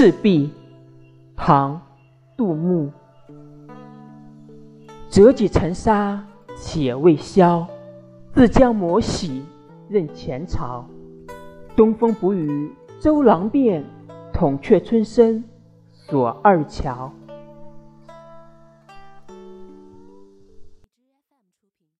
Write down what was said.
赤壁，唐，杜牧。折戟沉沙且未销，自将磨洗认前朝。东风不与周郎便，铜雀春深锁二乔。